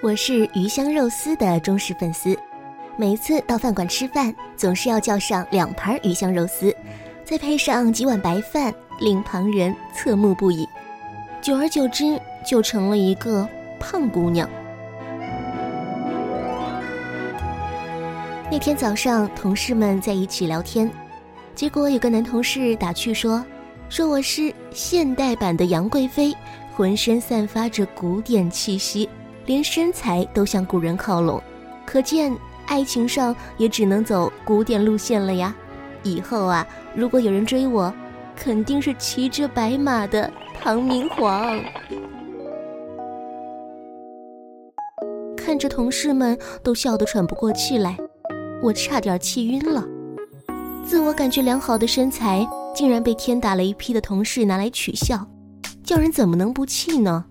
我是鱼香肉丝的忠实粉丝，每次到饭馆吃饭，总是要叫上两盘鱼香肉丝，再配上几碗白饭，令旁人侧目不已。久而久之，就成了一个胖姑娘。那天早上，同事们在一起聊天，结果有个男同事打趣说：“说我是现代版的杨贵妃，浑身散发着古典气息。”连身材都向古人靠拢，可见爱情上也只能走古典路线了呀。以后啊，如果有人追我，肯定是骑着白马的唐明皇。看着同事们都笑得喘不过气来，我差点气晕了。自我感觉良好的身材，竟然被天打雷劈的同事拿来取笑，叫人怎么能不气呢？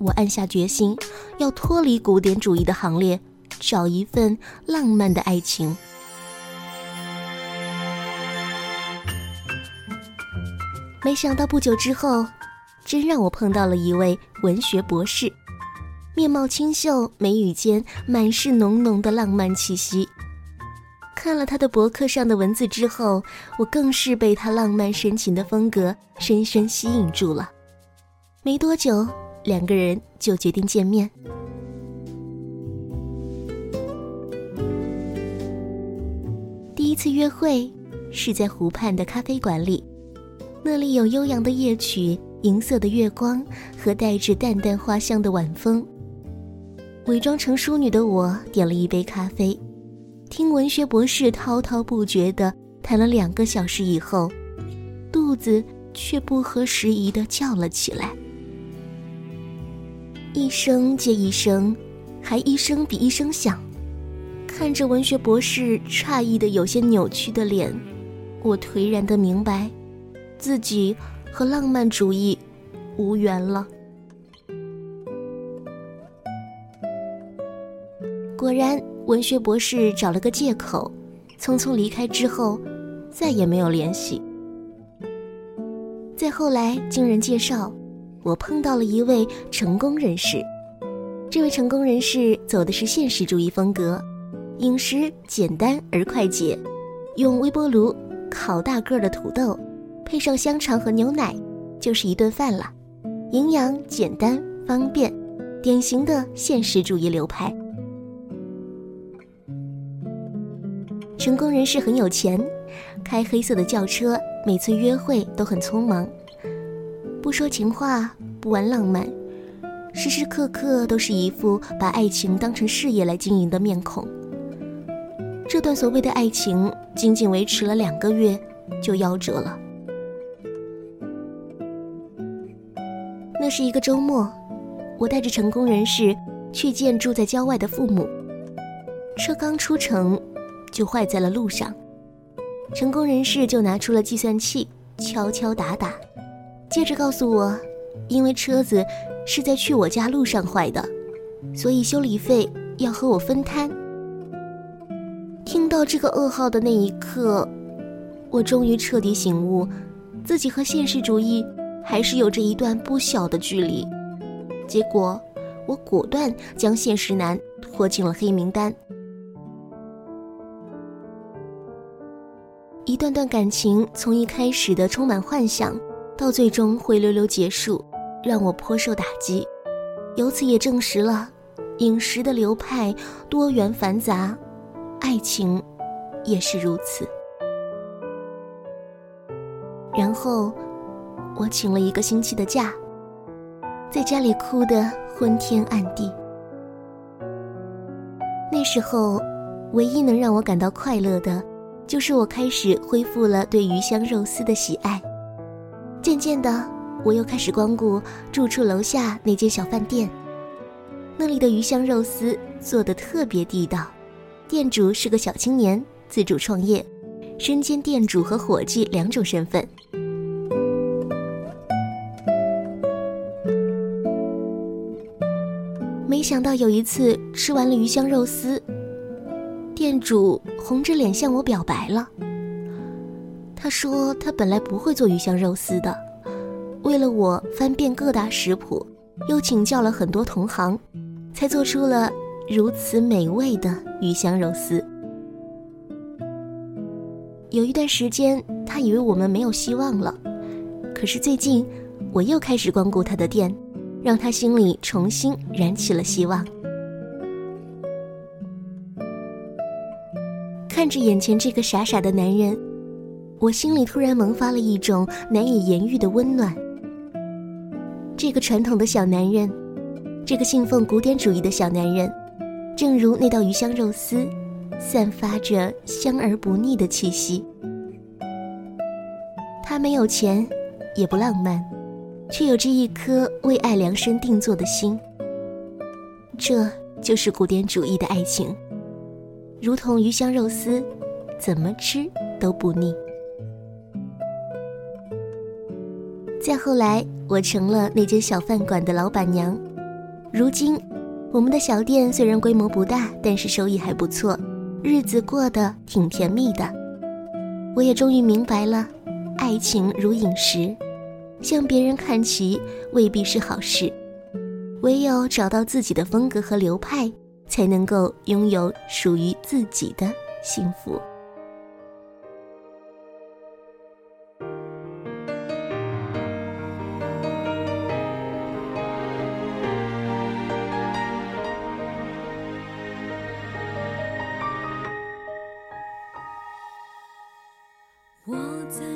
我暗下决心，要脱离古典主义的行列，找一份浪漫的爱情。没想到不久之后，真让我碰到了一位文学博士，面貌清秀，眉宇间满是浓浓的浪漫气息。看了他的博客上的文字之后，我更是被他浪漫深情的风格深深吸引住了。没多久。两个人就决定见面。第一次约会是在湖畔的咖啡馆里，那里有悠扬的夜曲、银色的月光和带着淡淡花香的晚风。伪装成淑女的我点了一杯咖啡，听文学博士滔滔不绝的谈了两个小时以后，肚子却不合时宜的叫了起来。一声接一声，还一声比一声响。看着文学博士诧异的有些扭曲的脸，我颓然的明白，自己和浪漫主义无缘了。果然，文学博士找了个借口，匆匆离开之后，再也没有联系。再后来，经人介绍。我碰到了一位成功人士，这位成功人士走的是现实主义风格，饮食简单而快捷，用微波炉烤大个的土豆，配上香肠和牛奶，就是一顿饭了，营养简单方便，典型的现实主义流派。成功人士很有钱，开黑色的轿车，每次约会都很匆忙。不说情话，不玩浪漫，时时刻刻都是一副把爱情当成事业来经营的面孔。这段所谓的爱情仅仅维持了两个月，就夭折了。那是一个周末，我带着成功人士去见住在郊外的父母，车刚出城就坏在了路上，成功人士就拿出了计算器敲敲打打。接着告诉我，因为车子是在去我家路上坏的，所以修理费要和我分摊。听到这个噩耗的那一刻，我终于彻底醒悟，自己和现实主义还是有着一段不小的距离。结果，我果断将现实男拖进了黑名单。一段段感情从一开始的充满幻想。到最终灰溜溜结束，让我颇受打击。由此也证实了，饮食的流派多元繁杂，爱情也是如此。然后，我请了一个星期的假，在家里哭得昏天暗地。那时候，唯一能让我感到快乐的，就是我开始恢复了对鱼香肉丝的喜爱。渐渐的，我又开始光顾住处楼下那间小饭店。那里的鱼香肉丝做的特别地道，店主是个小青年，自主创业，身兼店主和伙计两种身份。没想到有一次吃完了鱼香肉丝，店主红着脸向我表白了。他说他本来不会做鱼香肉丝的，为了我翻遍各大食谱，又请教了很多同行，才做出了如此美味的鱼香肉丝。有一段时间，他以为我们没有希望了，可是最近，我又开始光顾他的店，让他心里重新燃起了希望。看着眼前这个傻傻的男人，我心里突然萌发了一种难以言喻的温暖。这个传统的小男人，这个信奉古典主义的小男人，正如那道鱼香肉丝。散发着香而不腻的气息。他没有钱，也不浪漫，却有着一颗为爱量身定做的心。这就是古典主义的爱情，如同鱼香肉丝，怎么吃都不腻。再后来，我成了那间小饭馆的老板娘。如今，我们的小店虽然规模不大，但是收益还不错。日子过得挺甜蜜的，我也终于明白了，爱情如饮食，向别人看齐未必是好事，唯有找到自己的风格和流派，才能够拥有属于自己的幸福。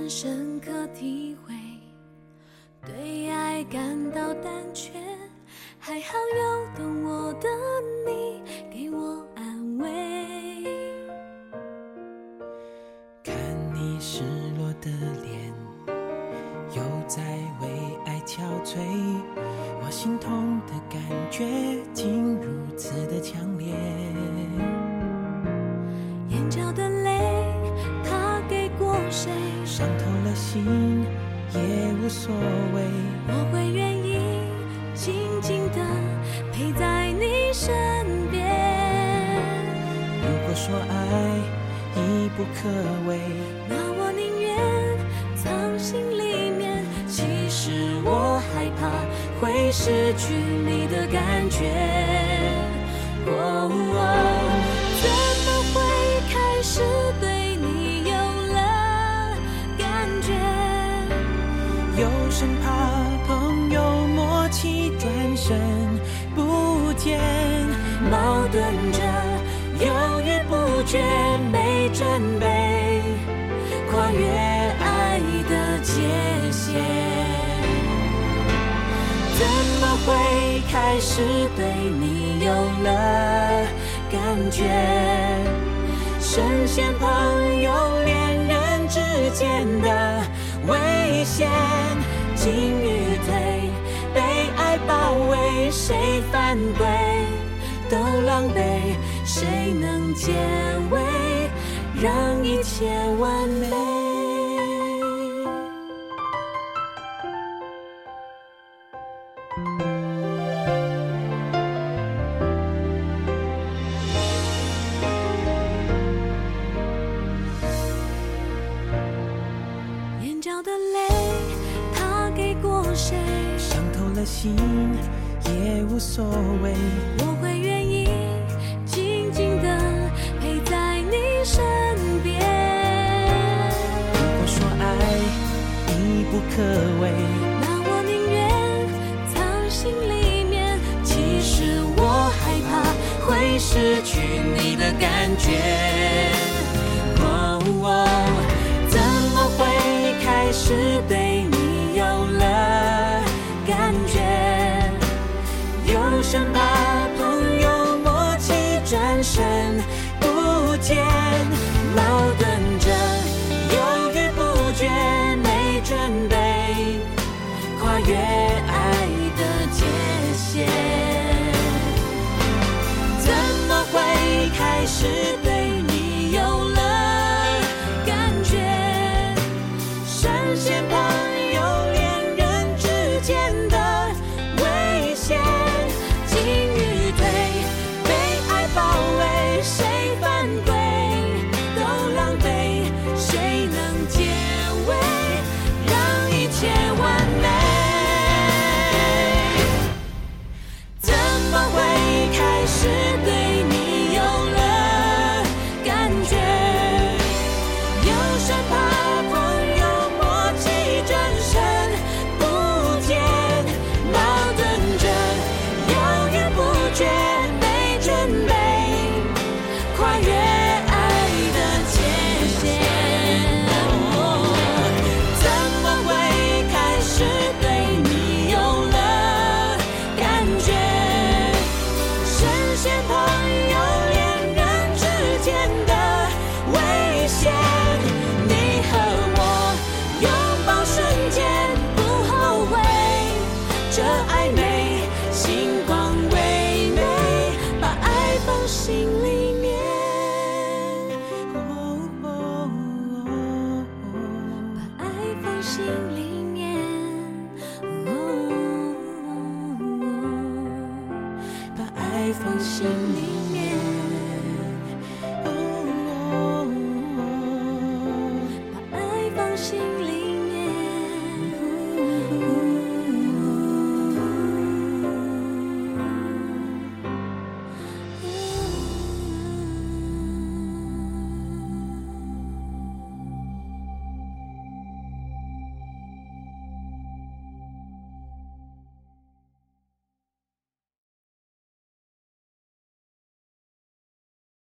深刻体会，对爱感到胆怯，还好有懂我的你给我安慰。看你失落的脸，又在为爱憔悴，我心痛的感觉竟如此的强烈。眼角的？伤透了心也无所谓，我会愿意静静的陪在你身边。如果说爱已不可为，那我宁愿藏心里面。其实我害怕会失去你的感觉。怎开始对你有了感觉？深陷朋友、恋人之间的危险。进与退，被爱包围，谁犯规都狼狈，谁能解围，让一切完美？的泪，他给过谁？伤透了心也无所谓，我会愿意静静的陪在你身边。如果说爱已不可为，那我宁愿藏心里面。其实我害怕会失去你的感觉。